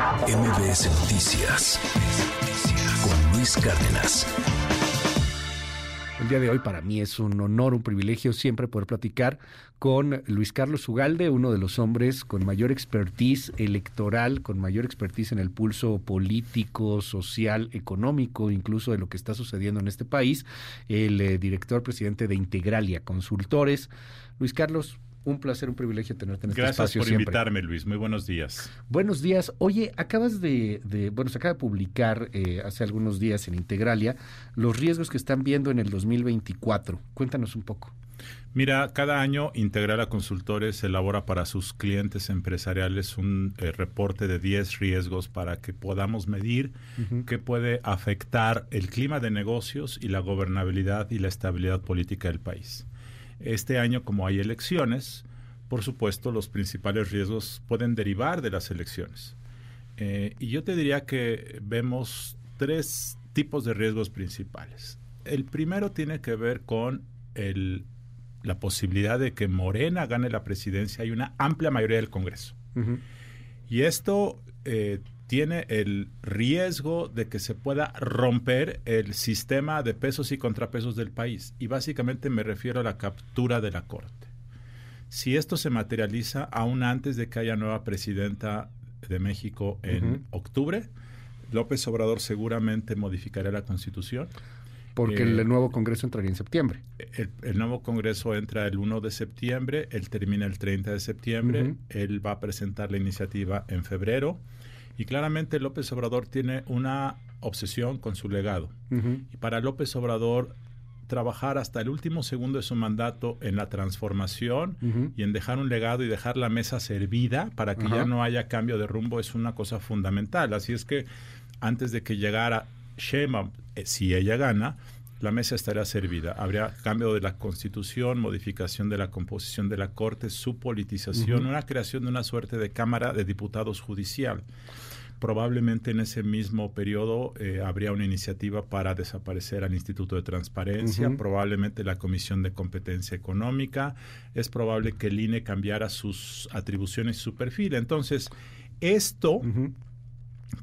MBS Noticias con Luis Cárdenas. El día de hoy para mí es un honor, un privilegio siempre poder platicar con Luis Carlos Ugalde, uno de los hombres con mayor expertise electoral, con mayor expertise en el pulso político, social, económico, incluso de lo que está sucediendo en este país, el eh, director presidente de Integralia Consultores. Luis Carlos, un placer, un privilegio tenerte en este espacio. Gracias por invitarme, Luis. Muy buenos días. Buenos días. Oye, acabas de, bueno, se acaba de publicar eh, hace algunos días en Integralia los riesgos que están viendo en el 2024. Cuéntanos un poco. Mira, cada año Integralia Consultores elabora para sus clientes empresariales un eh, reporte de 10 riesgos para que podamos medir qué puede afectar el clima de negocios y la gobernabilidad y la estabilidad política del país. Este año, como hay elecciones, por supuesto, los principales riesgos pueden derivar de las elecciones. Eh, y yo te diría que vemos tres tipos de riesgos principales. El primero tiene que ver con la posibilidad de que Morena gane la presidencia y una amplia mayoría del Congreso. Y esto eh, tiene el riesgo de que se pueda romper el sistema de pesos y contrapesos del país. Y básicamente me refiero a la captura de la Corte. Si esto se materializa aún antes de que haya nueva presidenta de México en octubre, López Obrador seguramente modificará la constitución. Porque el eh, nuevo Congreso entraría en septiembre. El, nuevo Congreso entra el 1 de septiembre, él termina el 30 de septiembre, él va a presentar la iniciativa en febrero y claramente López Obrador tiene una obsesión con su legado. Y para López Obrador, trabajar hasta el último segundo de su mandato en la transformación y en dejar un legado y dejar la mesa servida para que ya no haya cambio de rumbo es una cosa fundamental. Así es que antes de que llegara Shema, eh, si ella gana, la mesa estará servida. Habría cambio de la constitución, modificación de la composición de la Corte, su politización, una creación de una suerte de Cámara de Diputados Judicial. Probablemente en ese mismo periodo eh, habría una iniciativa para desaparecer al Instituto de Transparencia, probablemente la Comisión de Competencia Económica. Es probable que el INE cambiara sus atribuciones y su perfil. Entonces, esto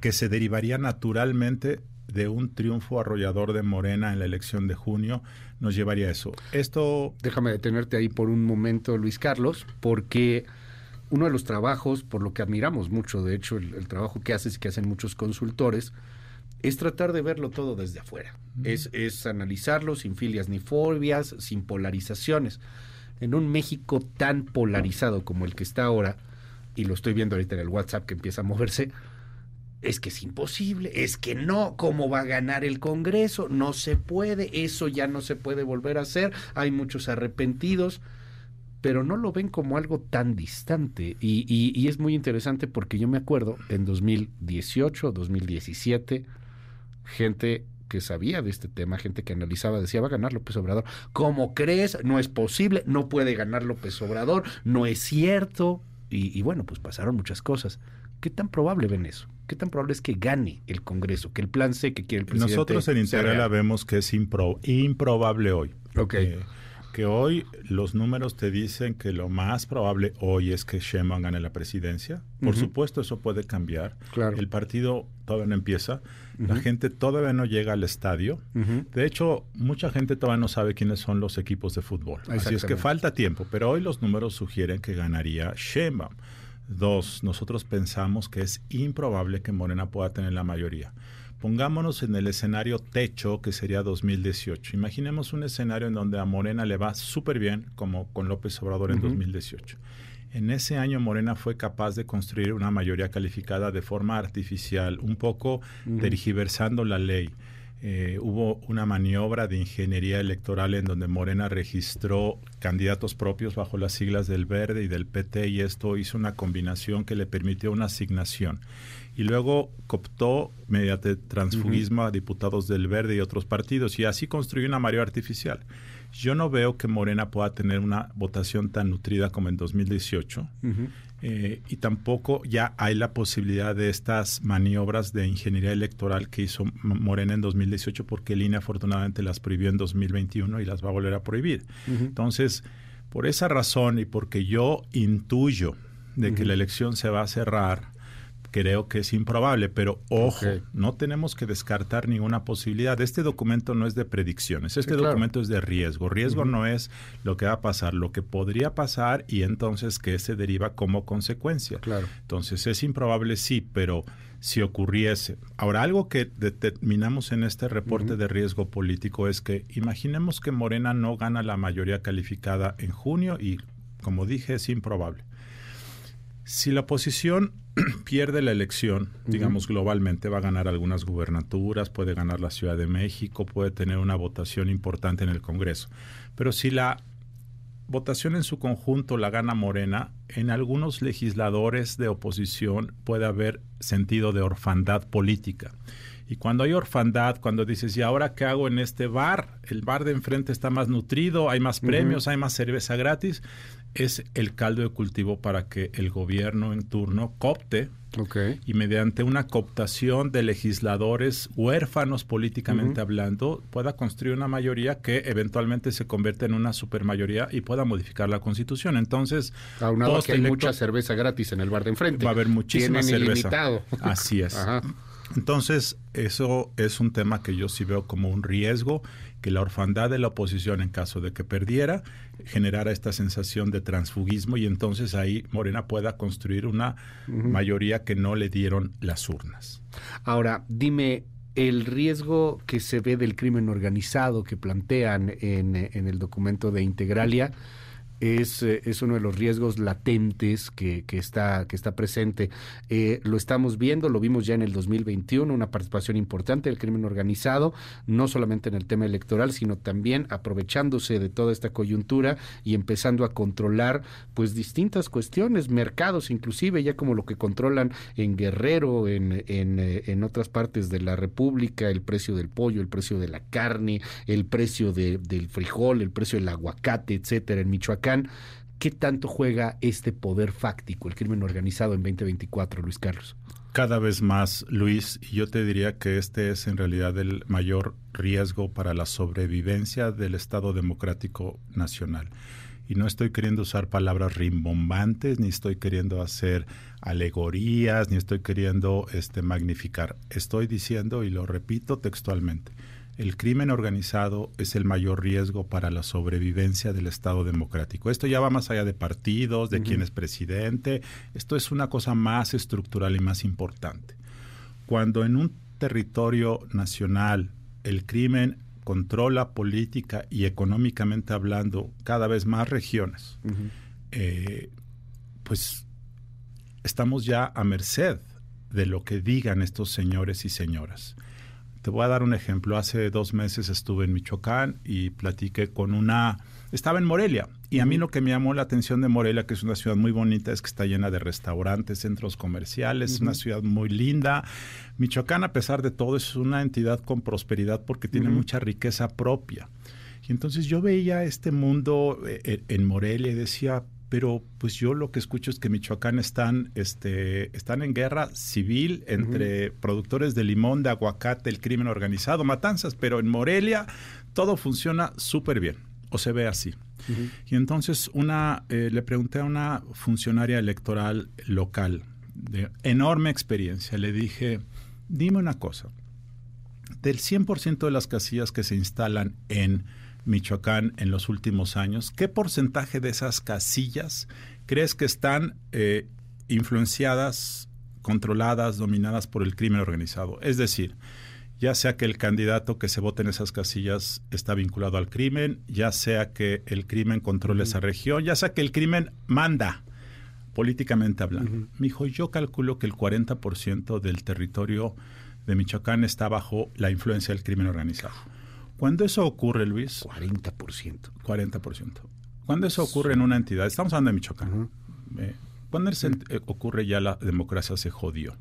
que se derivaría naturalmente de un triunfo arrollador de Morena en la elección de junio nos llevaría a eso. Esto... Déjame detenerte ahí por un momento, Luis Carlos, porque uno de los trabajos, por lo que admiramos mucho, de hecho, el, trabajo que haces y que hacen muchos consultores, es tratar de verlo todo desde afuera. es, es analizarlo sin filias ni fobias, sin polarizaciones. En un México tan polarizado como el que está ahora, y lo estoy viendo ahorita en el WhatsApp que empieza a moverse, es que es imposible, es que no, ¿cómo va a ganar el Congreso? No se puede, eso ya no se puede volver a hacer, hay muchos arrepentidos pero no lo ven como algo tan distante. Y, es muy interesante porque yo me acuerdo en 2018, 2017, gente que sabía de este tema, gente que analizaba, decía, va a ganar López Obrador. ¿Cómo crees? No es posible, no puede ganar López Obrador, no es cierto. Y, bueno, pues pasaron muchas cosas. ¿Qué tan probable ven eso? ¿Qué tan probable es que gane el Congreso, que el plan C que quiere el presidente? Nosotros en Integral vemos que es improbable hoy. Ok. Eh, que hoy los números te dicen que lo más probable hoy es que Sheinbaum gane la presidencia. Por supuesto, eso puede cambiar. El partido todavía no empieza. La gente todavía no llega al estadio. De hecho, mucha gente todavía no sabe quiénes son los equipos de fútbol. Así es que falta tiempo. Pero hoy los números sugieren que ganaría Sheinbaum. Dos, nosotros pensamos que es improbable que Morena pueda tener la mayoría. Pongámonos en el escenario techo que sería 2018. Imaginemos un escenario en donde a Morena le va súper bien, como con López Obrador en 2018. En ese año Morena fue capaz de construir una mayoría calificada de forma artificial, un poco tergiversando la ley. Eh, hubo una maniobra de ingeniería electoral en donde Morena registró candidatos propios bajo las siglas del Verde y del PT y esto hizo una combinación que le permitió una asignación. Y luego cooptó mediante transfugismo a diputados del Verde y otros partidos y así construyó una mayoría artificial. Yo no veo que Morena pueda tener una votación tan nutrida como en 2018 eh, y tampoco ya hay la posibilidad de estas maniobras de ingeniería electoral que hizo Morena en 2018 porque el INE afortunadamente las prohibió en 2021 y las va a volver a prohibir. Entonces, por esa razón y porque yo intuyo de que la elección se va a cerrar, creo que es improbable, pero ojo, no tenemos que descartar ninguna posibilidad. Este documento no es de predicciones, este documento es de riesgo. Riesgo no es lo que va a pasar, lo que podría pasar y entonces que se deriva como consecuencia. Claro. Entonces es improbable, sí, pero si ocurriese. Ahora, algo que determinamos en este reporte de riesgo político es que imaginemos que Morena no gana la mayoría calificada en junio y, como dije, es improbable. Si la oposición pierde la elección, digamos globalmente, va a ganar algunas gubernaturas, puede ganar la Ciudad de México, puede tener una votación importante en el Congreso. Pero si la votación en su conjunto la gana Morena, en algunos legisladores de oposición puede haber sentido de orfandad política. Y cuando hay orfandad, cuando dices, ¿y ahora qué hago en este bar? El bar de enfrente está más nutrido, hay más premios, hay más cerveza gratis. Es el caldo de cultivo para que el gobierno en turno copte y mediante una cooptación de legisladores huérfanos políticamente hablando pueda construir una mayoría que eventualmente se convierta en una supermayoría y pueda modificar la constitución. Entonces, aunado que hay mucha cerveza gratis en el bar de enfrente. Va a haber muchísima cerveza. Así es. Entonces, eso es un tema que yo sí veo como un riesgo, que la orfandad de la oposición, en caso de que perdiera, generara esta sensación de transfugismo y entonces ahí Morena pueda construir una mayoría que no le dieron las urnas. Ahora, dime, el riesgo que se ve del crimen organizado que plantean en, en el documento de Integralia, es, eh, es uno de los riesgos latentes que, que está, que está presente. Eh, lo estamos viendo, lo vimos ya en el 2021, una participación importante del crimen organizado, no solamente en el tema electoral, sino también aprovechándose de toda esta coyuntura y empezando a controlar pues distintas cuestiones, mercados inclusive, ya como lo que controlan en Guerrero, en, en, eh, en otras partes de la República, el precio del pollo, el precio de la carne, el precio de, del frijol, el precio del aguacate, etcétera, en Michoacán ¿Qué tanto juega este poder fáctico, el crimen organizado en 2024, Luis Carlos? Cada vez más, Luis, y yo te diría que este es en realidad el mayor riesgo para la sobrevivencia del Estado Democrático Nacional. Y no estoy queriendo usar palabras rimbombantes, ni estoy queriendo hacer alegorías, ni estoy queriendo este, magnificar. Estoy diciendo, y lo repito textualmente, el crimen organizado es el mayor riesgo para la sobrevivencia del Estado democrático. Esto ya va más allá de partidos, de quién es presidente, esto es una cosa más estructural y más importante. Cuando en un territorio nacional el crimen controla política y económicamente hablando cada vez más regiones, eh, pues estamos ya a merced de lo que digan estos señores y señoras. Te voy a dar un ejemplo. Hace dos meses estuve en Michoacán y platiqué con una... Estaba en Morelia y a mí lo que me llamó la atención de Morelia, que es una ciudad muy bonita, es que está llena de restaurantes, centros comerciales, es una ciudad muy linda. Michoacán, a pesar de todo, es una entidad con prosperidad porque tiene mucha riqueza propia. Y entonces yo veía este mundo eh, eh, en Morelia y decía, pero pues yo lo que escucho es que Michoacán están, este, están en guerra civil entre productores de limón, de aguacate, el crimen organizado, matanzas, pero en Morelia todo funciona súper bien, o se ve así. Y entonces una, eh, le pregunté a una funcionaria electoral local de enorme experiencia, le dije, dime una cosa, del 100% de las casillas que se instalan en Michoacán en los últimos años, ¿qué porcentaje de esas casillas crees que están eh, influenciadas, controladas, dominadas por el crimen organizado? Es decir, ya sea que el candidato que se vote en esas casillas está vinculado al crimen, ya sea que el crimen controle esa región, ya sea que el crimen manda políticamente hablando. Me dijo, yo calculo que el 40% del territorio de Michoacán está bajo la influencia del crimen organizado. Cuando eso ocurre, Luis... 40%. 40%. Cuando eso ocurre en una entidad, estamos hablando de Michoacán, eh, cuando eh, ocurre ya la democracia se jodió.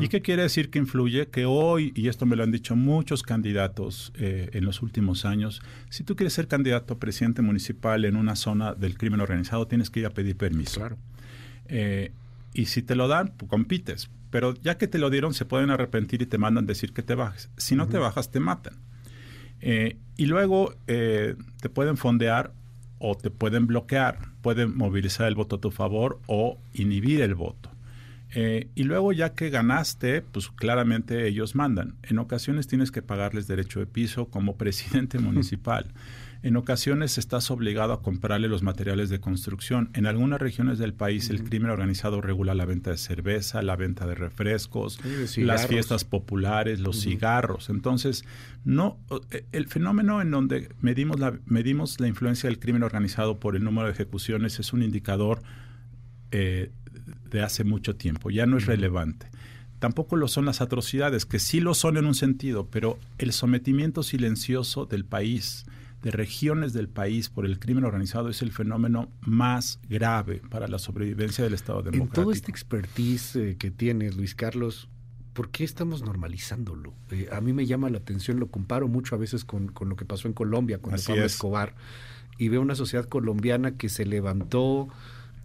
¿Y qué quiere decir que influye? Que hoy, y esto me lo han dicho muchos candidatos eh, en los últimos años, si tú quieres ser candidato a presidente municipal en una zona del crimen organizado, tienes que ir a pedir permiso. Claro. y si te lo dan, pues compites. Pero ya que te lo dieron, se pueden arrepentir y te mandan decir que te bajes. Si no te bajas, te matan. Eh, y luego eh, te pueden fondear o te pueden bloquear, pueden movilizar el voto a tu favor o inhibir el voto. Eh, y luego ya que ganaste, pues claramente ellos mandan. En ocasiones tienes que pagarles derecho de piso como presidente municipal. En ocasiones estás obligado a comprarle los materiales de construcción. En algunas regiones del país el crimen organizado regula la venta de cerveza, la venta de refrescos, las fiestas populares, los cigarros. Entonces, no eh, el fenómeno en donde medimos la, medimos la influencia del crimen organizado por el número de ejecuciones es un indicador eh, de hace mucho tiempo, ya no es relevante. Tampoco lo son las atrocidades, que sí lo son en un sentido, pero el sometimiento silencioso del país, de regiones del país por el crimen organizado es el fenómeno más grave para la sobrevivencia del Estado democrático. En todo este expertise eh, que tienes, Luis Carlos, ¿por qué estamos normalizándolo? Eh, a mí me llama la atención, lo comparo mucho a veces con, lo que pasó en Colombia, con Pablo Escobar, y veo una sociedad colombiana que se levantó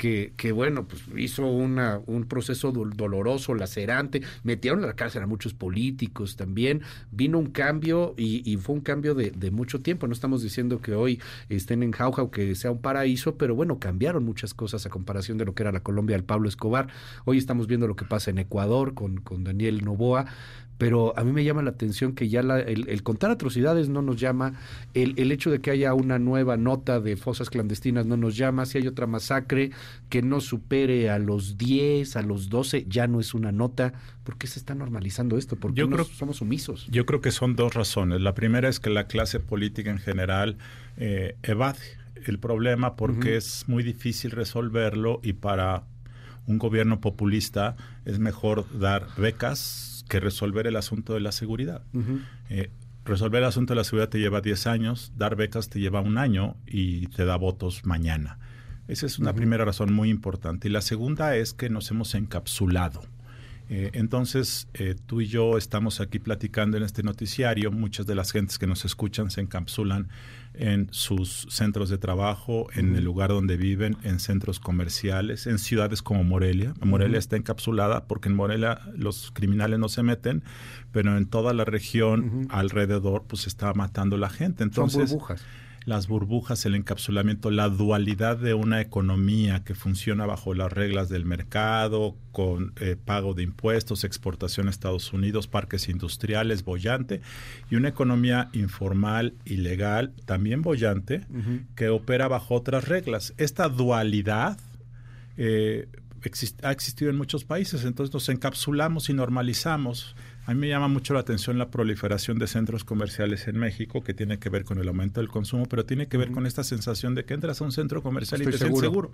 que, bueno, pues hizo una, un proceso doloroso, lacerante, metieron a la cárcel a muchos políticos también, vino un cambio y, fue un cambio de, mucho tiempo, no estamos diciendo que hoy estén en jauja o que sea un paraíso, pero bueno, cambiaron muchas cosas a comparación de lo que era la Colombia del Pablo Escobar, hoy estamos viendo lo que pasa en Ecuador con, con Daniel Novoa, pero a mí me llama la atención que ya el, contar atrocidades no nos llama, el, el, hecho de que haya una nueva nota de fosas clandestinas no nos llama, si hay otra masacre que no supere a los 10, a los 12, ya no es una nota. ¿Por qué se está normalizando esto? ¿Por qué yo creo, somos sumisos? Yo creo que son dos razones. La primera es que la clase política en general eh, evade el problema porque es muy difícil resolverlo y para un gobierno populista es mejor dar becas que resolver el asunto de la seguridad. Eh, resolver el asunto de la seguridad te lleva 10 años, dar becas te lleva un año y te da votos mañana. Esa es una primera razón muy importante. Y la segunda es que nos hemos encapsulado. Eh, entonces, eh, tú y yo estamos aquí platicando en este noticiario. Muchas de las gentes que nos escuchan se encapsulan en sus centros de trabajo, en el lugar donde viven, en centros comerciales, en ciudades como Morelia. Morelia está encapsulada porque en Morelia los criminales no se meten, pero en toda la región alrededor pues está matando la gente. Entonces, Son burbujas las burbujas, el encapsulamiento, la dualidad de una economía que funciona bajo las reglas del mercado, con eh, pago de impuestos, exportación a Estados Unidos, parques industriales, bollante, y una economía informal, ilegal, también bollante, que opera bajo otras reglas. Esta dualidad eh, ha existido en muchos países, entonces nos encapsulamos y normalizamos a mí me llama mucho la atención la proliferación de centros comerciales en México, que tiene que ver con el aumento del consumo, pero tiene que ver con esta sensación de que entras a un centro comercial y te sientes seguro.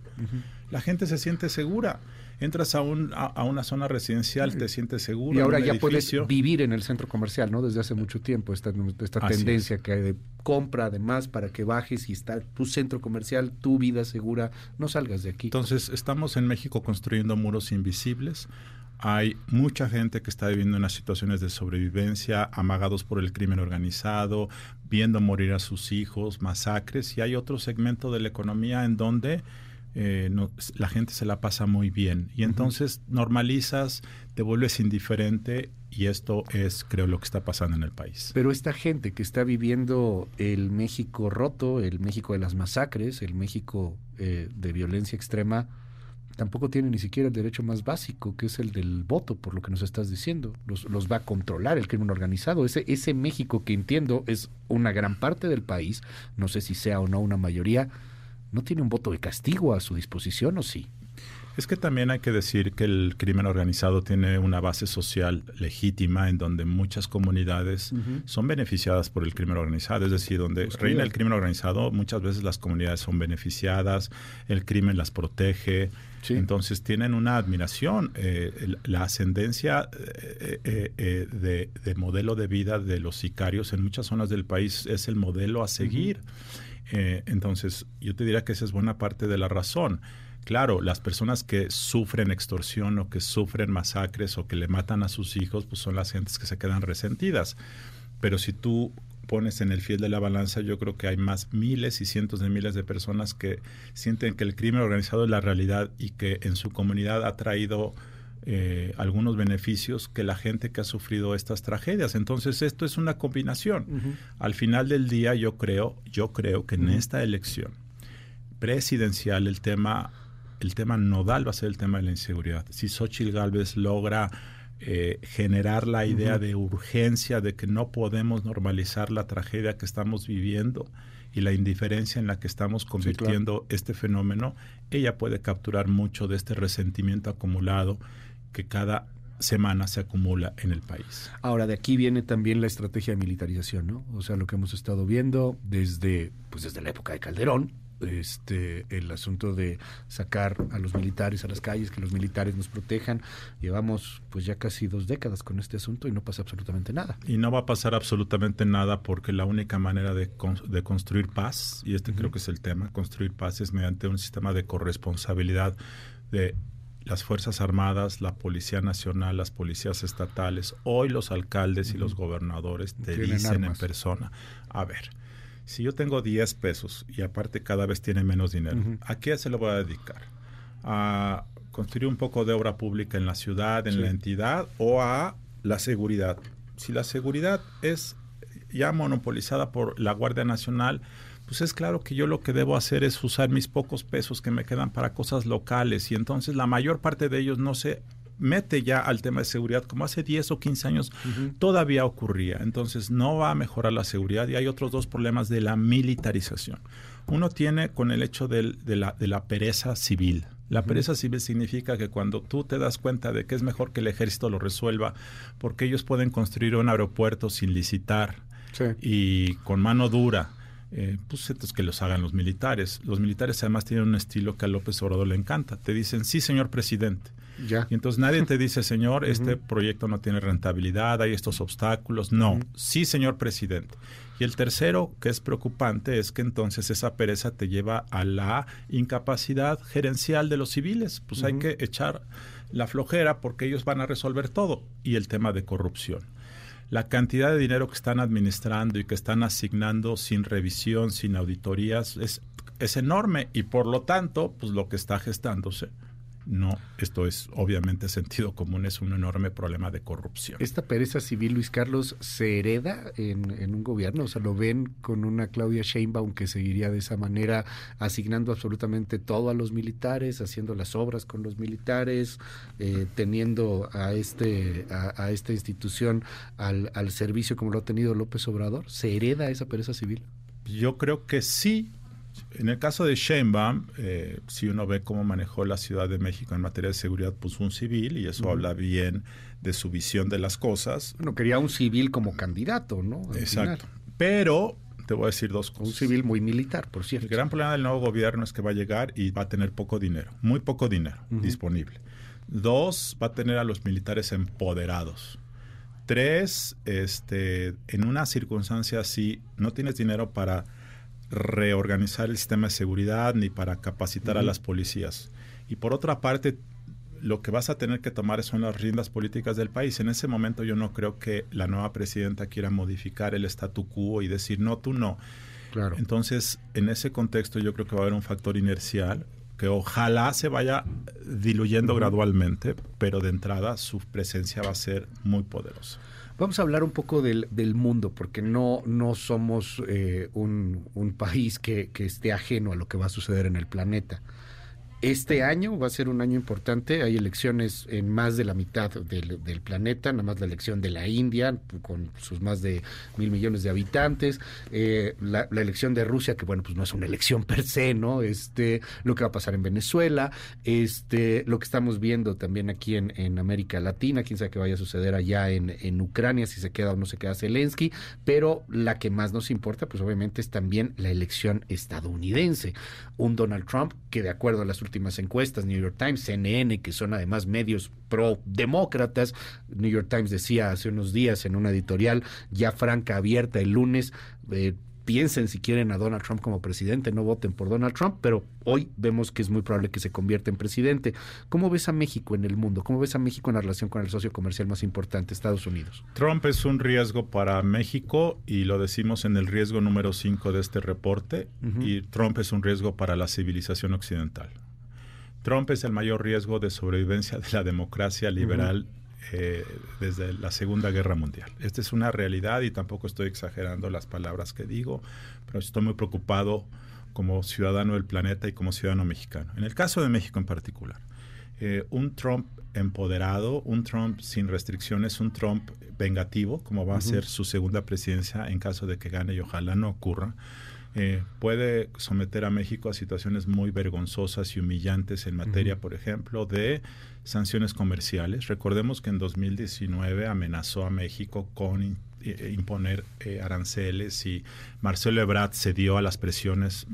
La gente se siente segura. Entras a, un, a, una zona residencial, te sientes seguro. Y ahora ya puedes vivir en el centro comercial, ¿no? Desde hace mucho tiempo, esta, esta tendencia que hay de compra además para que bajes y está tu centro comercial, tu vida segura, no salgas de aquí. Entonces, estamos en México construyendo muros invisibles hay mucha gente que está viviendo en situaciones de sobrevivencia, amagados por el crimen organizado, viendo morir a sus hijos, masacres, y hay otro segmento de la economía en donde eh, la gente se la pasa muy bien. Y entonces normalizas, te vuelves indiferente y esto es, creo, lo que está pasando en el país. Pero esta gente que está viviendo el México roto, el México de las masacres, el México eh, de violencia extrema, tampoco tiene ni siquiera el derecho más básico, que es el del voto, por lo que nos estás diciendo. Los, los va a controlar el crimen organizado. Ese, ese México que entiendo es una gran parte del país, no sé si sea o no una mayoría, no tiene un voto de castigo a su disposición o sí. Es que también hay que decir que el crimen organizado tiene una base social legítima en donde muchas comunidades son beneficiadas por el crimen organizado. Es decir, donde pues reina el crimen organizado, muchas veces las comunidades son beneficiadas, el crimen las protege. Entonces tienen una admiración. Eh, la ascendencia eh, eh, de, modelo de vida de los sicarios en muchas zonas del país es el modelo a seguir. entonces yo te diría que esa es buena parte de la razón. Claro, las personas que sufren extorsión o que sufren masacres o que le matan a sus hijos, pues son las gentes que se quedan resentidas. Pero si tú pones en el fiel de la balanza, yo creo que hay más miles y cientos de miles de personas que sienten que el crimen organizado es la realidad y que en su comunidad ha traído eh, algunos beneficios que la gente que ha sufrido estas tragedias. Entonces esto es una combinación. Al final del día yo creo, yo creo que en esta elección presidencial el tema el tema nodal va a ser el tema de la inseguridad. Si Xochitl Galvez logra eh, generar la idea de urgencia de que no podemos normalizar la tragedia que estamos viviendo y la indiferencia en la que estamos convirtiendo este fenómeno, ella puede capturar mucho de este resentimiento acumulado que cada semana se acumula en el país. Ahora, de aquí viene también la estrategia de militarización, ¿no? O sea, lo que hemos estado viendo desde, pues desde la época de Calderón, este el asunto de sacar a los militares a las calles, que los militares nos protejan. Llevamos pues ya casi dos décadas con este asunto y no pasa absolutamente nada. Y no va a pasar absolutamente nada porque la única manera de, de construir paz, y este creo que es el tema, construir paz es mediante un sistema de corresponsabilidad de las Fuerzas Armadas, la Policía Nacional, las policías estatales, hoy los alcaldes y los gobernadores te dicen en persona, a ver, si yo tengo 10 pesos y aparte cada vez tiene menos dinero, ¿a qué se lo voy a dedicar? ¿A construir un poco de obra pública en la ciudad, en la entidad o a la seguridad? Si la seguridad es ya monopolizada por la Guardia Nacional, pues es claro que yo lo que debo hacer es usar mis pocos pesos que me quedan para cosas locales y entonces la mayor parte de ellos no se mete ya al tema de seguridad, como hace 10 o 15 años todavía ocurría. Entonces no va a mejorar la seguridad y hay otros dos problemas de la militarización. Uno tiene con el hecho de, la, de la pereza civil. La pereza civil significa que cuando tú te das cuenta de que es mejor que el ejército lo resuelva, porque ellos pueden construir un aeropuerto sin licitar y con mano dura, eh, pues entonces que los hagan los militares. Los militares además tienen un estilo que a López Obrador le encanta. Te dicen, sí, señor presidente. Y entonces nadie te dice, señor, este proyecto no tiene rentabilidad, hay estos obstáculos. No, sí, señor presidente. Y el tercero, que es preocupante, es que entonces esa pereza te lleva a la incapacidad gerencial de los civiles. Pues hay que echar la flojera porque ellos van a resolver todo. Y el tema de corrupción. La cantidad de dinero que están administrando y que están asignando sin revisión, sin auditorías, es, es enorme. Y por lo tanto, pues lo que está gestándose no, esto es obviamente sentido común, es un enorme problema de corrupción. ¿Esta pereza civil, Luis Carlos, se hereda en, un gobierno? O sea, ¿lo ven con una Claudia Sheinbaum que seguiría de esa manera, asignando absolutamente todo a los militares, haciendo las obras con los militares, eh, teniendo a, este, a, esta institución al, al servicio como lo ha tenido López Obrador? ¿Se hereda esa pereza civil? Yo creo que sí, en el caso de Sheinbaum, eh, si uno ve cómo manejó la Ciudad de México en materia de seguridad, puso un civil y eso habla bien de su visión de las cosas. Bueno, quería un civil como candidato, ¿no? Exacto. Pero te voy a decir dos cosas. Un civil muy militar, por cierto. El gran problema del nuevo gobierno es que va a llegar y va a tener poco dinero, muy poco dinero disponible. Dos, va a tener a los militares empoderados. Tres, este, en una circunstancia así, no tienes dinero para reorganizar el sistema de seguridad ni para capacitar a las policías. Y por otra parte, lo que vas a tener que tomar son las riendas políticas del país. En ese momento yo no creo que la nueva presidenta quiera modificar el statu quo y decir, no, tú no. Claro. Entonces, en ese contexto yo creo que va a haber un factor inercial que ojalá se vaya diluyendo gradualmente, pero de entrada su presencia va a ser muy poderosa. Vamos a hablar un poco del, del mundo, porque no, no somos eh, un, un, país que, que esté ajeno a lo que va a suceder en el planeta. Este año va a ser un año importante. Hay elecciones en más de la mitad del, planeta, nada más la elección de la India, con sus más de mil millones de habitantes. Eh, la, elección de Rusia, que bueno, pues no es una elección per se, ¿no? Este, lo que va a pasar en Venezuela, este, lo que estamos viendo también aquí en, América Latina, quién sabe qué vaya a suceder allá en, en Ucrania, si se queda o no se queda Zelensky, pero la que más nos importa, pues obviamente es también la elección estadounidense. Un Donald Trump que de acuerdo a las últimas encuestas, New York Times, CNN, que son además medios pro-demócratas. New York Times decía hace unos días en una editorial ya franca, abierta el lunes, eh, piensen si quieren a Donald Trump como presidente, no voten por Donald Trump, pero hoy vemos que es muy probable que se convierta en presidente. ¿Cómo ves a México en el mundo? ¿Cómo ves a México en la relación con el socio comercial más importante, Estados Unidos? Trump es un riesgo para México y lo decimos en el riesgo número 5 de este reporte, y Trump es un riesgo para la civilización occidental. Trump es el mayor riesgo de sobrevivencia de la democracia liberal eh, desde la Segunda Guerra Mundial. Esta es una realidad y tampoco estoy exagerando las palabras que digo, pero estoy muy preocupado como ciudadano del planeta y como ciudadano mexicano. En el caso de México en particular, eh, un Trump empoderado, un Trump sin restricciones, un Trump vengativo, como va a ser su segunda presidencia en caso de que gane y ojalá no ocurra, eh, puede someter a México a situaciones muy vergonzosas y humillantes en materia, por ejemplo, de sanciones comerciales. Recordemos que en 2019 amenazó a México con eh, imponer eh, aranceles y Marcelo Ebrard cedió a las presiones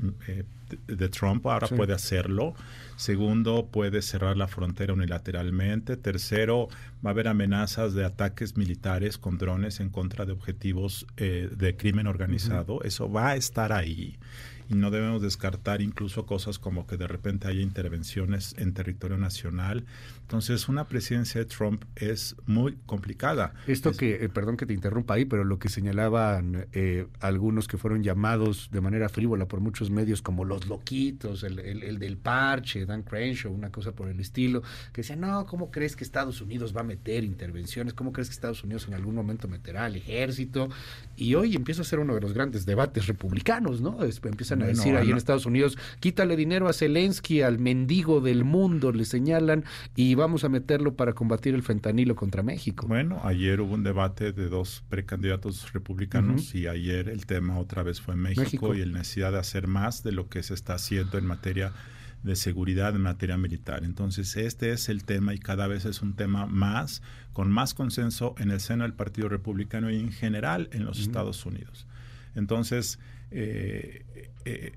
de, Trump, ahora puede hacerlo. Segundo, puede cerrar la frontera unilateralmente. Tercero, va a haber amenazas de ataques militares con drones en contra de objetivos eh, de crimen organizado. Eso va a estar ahí y no debemos descartar incluso cosas como que de repente haya intervenciones en territorio nacional. Entonces, una presidencia de Trump es muy complicada. Esto que, eh, perdón que te interrumpa ahí, pero lo que señalaban eh, algunos que fueron llamados de manera frívola por muchos medios como los loquitos, el, el, del parche, Dan Crenshaw, una cosa por el estilo, que decían, no, ¿cómo crees que Estados Unidos va a meter intervenciones? ¿Cómo crees que Estados Unidos en algún momento meterá al ejército? Y hoy empieza a ser uno de los grandes debates republicanos, ¿no? empiezan a decir ahí en Estados Unidos, quítale dinero a Zelensky, al mendigo del mundo, le señalan, y vamos a meterlo para combatir el fentanilo contra México. Bueno, ayer hubo un debate de dos precandidatos republicanos y ayer el tema otra vez fue México, México, y la necesidad de hacer más de lo que se está haciendo en materia de seguridad en materia militar. Entonces, este es el tema y cada vez es un tema más, con más consenso en el seno del Partido Republicano y en general en los Estados Unidos. Entonces, eh, eh,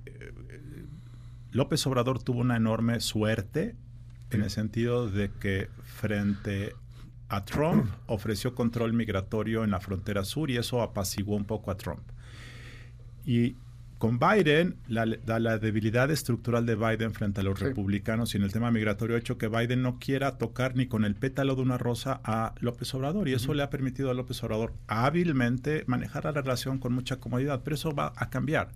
López Obrador tuvo una enorme suerte en el sentido de que frente a Trump ofreció control migratorio en la frontera sur y eso apaciguó un poco a Trump. Y con Biden, la, la, debilidad estructural de Biden frente a los republicanos y en el tema migratorio ha hecho que Biden no quiera tocar ni con el pétalo de una rosa a López Obrador y eso le ha permitido a López Obrador hábilmente manejar la relación con mucha comodidad, pero eso va a cambiar.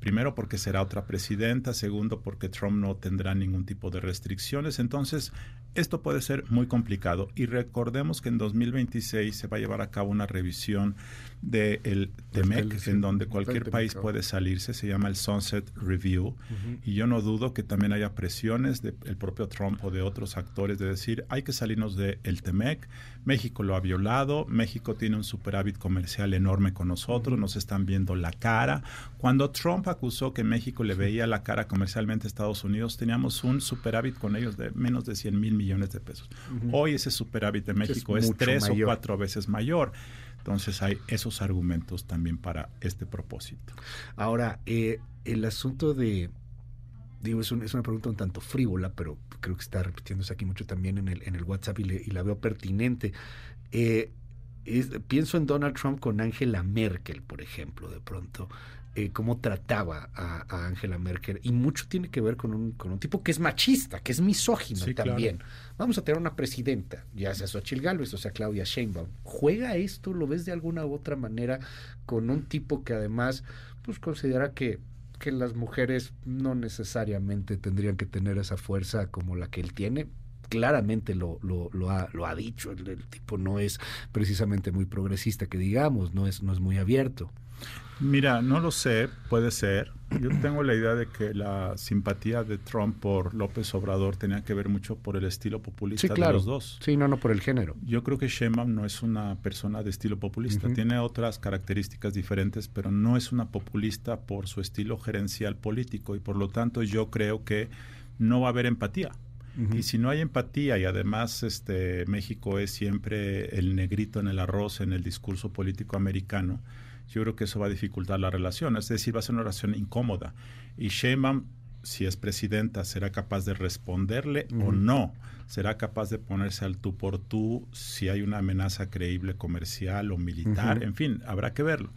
Primero porque será otra presidenta, segundo porque Trump no tendrá ningún tipo de restricciones. Entonces, esto puede ser muy complicado y recordemos que en 2026 se va a llevar a cabo una revisión del TEMEC, en donde cualquier país puede salirse, se llama el Sunset Review, y yo no dudo que también haya presiones del propio Trump o de otros actores de decir, hay que salirnos del el TEMEC, México lo ha violado, México tiene un superávit comercial enorme con nosotros, nos están viendo la cara. Cuando Trump acusó que México le veía la cara comercialmente a Estados Unidos, teníamos un superávit con ellos de menos de 100 mil millones de pesos. Hoy ese superávit de México es, tres o cuatro veces mayor. Entonces hay esos argumentos también para este propósito. Ahora, eh, el asunto de, digo, es, es, una pregunta un tanto frívola, pero creo que está repitiéndose aquí mucho también en el, en el WhatsApp y, la veo pertinente. Eh, pienso en Donald Trump con Angela Merkel, por ejemplo, de pronto. Eh, cómo trataba a, Angela Merkel. Y mucho tiene que ver con un, con un tipo que es machista, que es misógino también. Vamos a tener una presidenta, ya sea Xochitl Gálvez o sea Claudia Sheinbaum. ¿Juega esto, lo ves de alguna u otra manera, con un tipo que además pues considera que, que las mujeres no necesariamente tendrían que tener esa fuerza como la que él tiene? claramente lo, lo, lo, ha, lo ha dicho, el, el, tipo no es precisamente muy progresista, que digamos, no es, no es muy abierto. Mira, no lo sé, puede ser. Yo tengo la idea de que la simpatía de Trump por López Obrador tenía que ver mucho por el estilo populista de los dos. Sí, no, no por el género. Yo creo que Sheinbaum no es una persona de estilo populista. Tiene otras características diferentes, pero no es una populista por su estilo gerencial político y por lo tanto yo creo que no va a haber empatía. Y si no hay empatía y además este México es siempre el negrito en el arroz en el discurso político americano, yo creo que eso va a dificultar la relación, es decir, va a ser una relación incómoda. Y Sheinbaum, si es presidenta, será capaz de responderle o no, será capaz de ponerse al tú por tú si hay una amenaza creíble comercial o militar, en fin, habrá que verlo.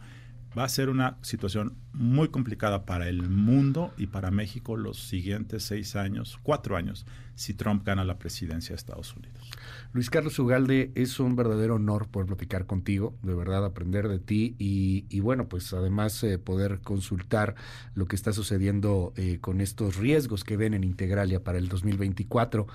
Va a ser una situación muy complicada para el mundo y para México los siguientes seis años, cuatro años, si Trump gana la presidencia de Estados Unidos. Luis Carlos Ugalde, es un verdadero honor poder platicar contigo, de verdad aprender de ti y, bueno, pues además eh, poder consultar lo que está sucediendo eh, con estos riesgos que ven en Integralia para el 2024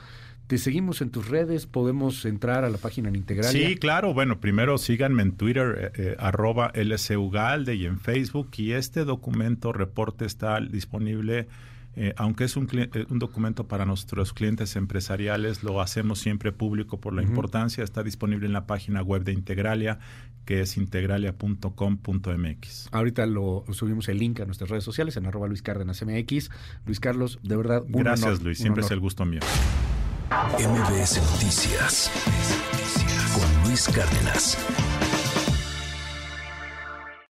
te seguimos en tus redes, podemos entrar a la página en Integralia. Sí, claro. Bueno, primero síganme en Twitter, eh, eh arroba lcugalde y en Facebook. Y este documento, reporte, está disponible eh, aunque es un, eh, un, documento para nuestros clientes empresariales, lo hacemos siempre público por la importancia. Está disponible en la página web de Integralia, que es integralia.com.mx. Ahorita lo subimos el link a nuestras redes sociales en arroba Luis Cárdenas MX. Luis Carlos, de verdad, un Gracias, Luis. Siempre es el gusto mío. MBS Noticias con Luis Cárdenas.